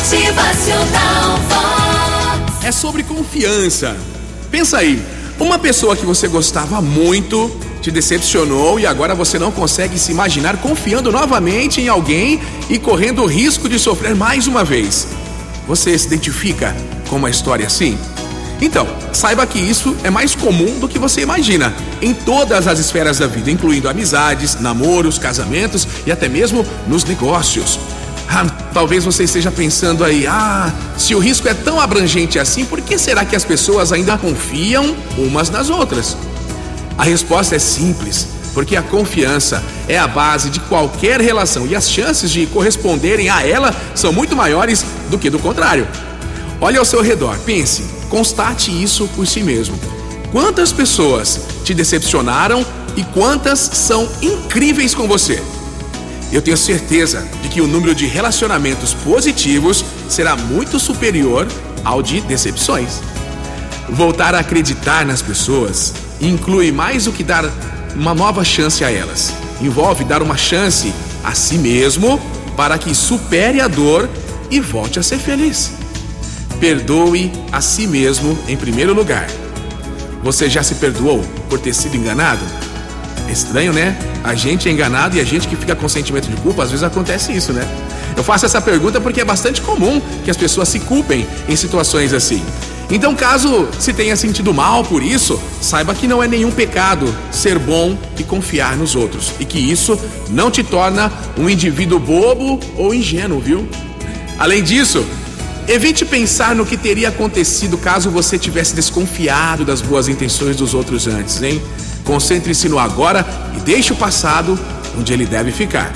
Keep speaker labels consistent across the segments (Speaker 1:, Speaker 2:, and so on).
Speaker 1: Motivacional Vox.
Speaker 2: É sobre confiança. Pensa aí, uma pessoa que você gostava muito te decepcionou e agora você não consegue se imaginar confiando novamente em alguém e correndo o risco de sofrer mais uma vez. Você se identifica com uma história assim? Então, saiba que isso é mais comum do que você imagina, em todas as esferas da vida, incluindo amizades, namoros, casamentos e até mesmo nos negócios. Ah, talvez você esteja pensando aí, ah, se o risco é tão abrangente assim, por que será que as pessoas ainda confiam umas nas outras? A resposta é simples, porque a confiança é a base de qualquer relação e as chances de corresponderem a ela são muito maiores do que do contrário. Olhe ao seu redor, pense, constate isso por si mesmo. Quantas pessoas te decepcionaram e quantas são incríveis com você? Eu tenho certeza de que o número de relacionamentos positivos será muito superior ao de decepções. Voltar a acreditar nas pessoas inclui mais do que dar uma nova chance a elas. Envolve dar uma chance a si mesmo para que supere a dor e volte a ser feliz. Perdoe a si mesmo em primeiro lugar. Você já se perdoou por ter sido enganado? Estranho, né? A gente é enganado e a gente que fica com sentimento de culpa, às vezes acontece isso, né? Eu faço essa pergunta porque é bastante comum que as pessoas se culpem em situações assim. Então, caso se tenha sentido mal por isso, saiba que não é nenhum pecado ser bom e confiar nos outros e que isso não te torna um indivíduo bobo ou ingênuo, viu? Além disso, evite pensar no que teria acontecido caso você tivesse desconfiado das boas intenções dos outros antes, hein? Concentre-se no agora e deixe o passado onde ele deve ficar.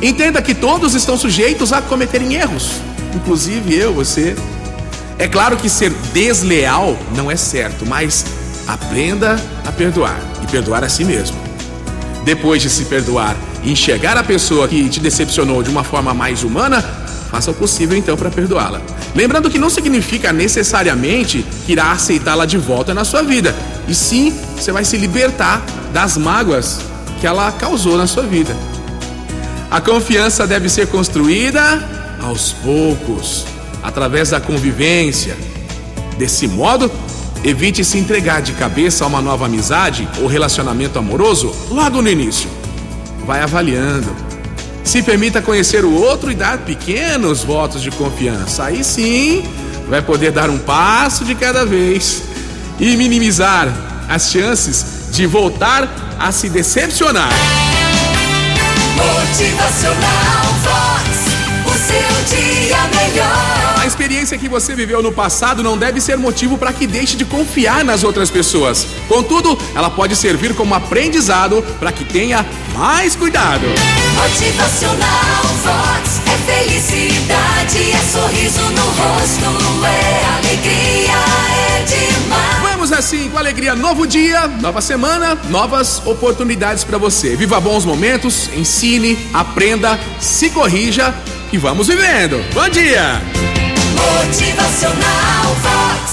Speaker 2: Entenda que todos estão sujeitos a cometerem erros, inclusive eu, você. É claro que ser desleal não é certo, mas aprenda a perdoar e perdoar a si mesmo. Depois de se perdoar e enxergar a pessoa que te decepcionou de uma forma mais humana, faça o possível então para perdoá-la. Lembrando que não significa necessariamente que irá aceitá-la de volta na sua vida, e sim você vai se libertar das mágoas que ela causou na sua vida. A confiança deve ser construída aos poucos, através da convivência. Desse modo, evite se entregar de cabeça a uma nova amizade ou relacionamento amoroso logo no início. Vai avaliando. Se permita conhecer o outro e dar pequenos votos de confiança. Aí sim, vai poder dar um passo de cada vez e minimizar as chances de voltar a se decepcionar.
Speaker 1: Motivacional Vox. O seu dia melhor.
Speaker 2: Experiência que você viveu no passado não deve ser motivo para que deixe de confiar nas outras pessoas. Contudo, ela pode servir como aprendizado para que tenha mais cuidado.
Speaker 1: Motivacional Vox. É felicidade, é sorriso no rosto, é alegria, é demais.
Speaker 2: Vamos assim, com alegria, novo dia, nova semana, novas oportunidades para você. Viva bons momentos, ensine, aprenda, se corrija e vamos vivendo. Bom dia!
Speaker 1: Motivacional Vox.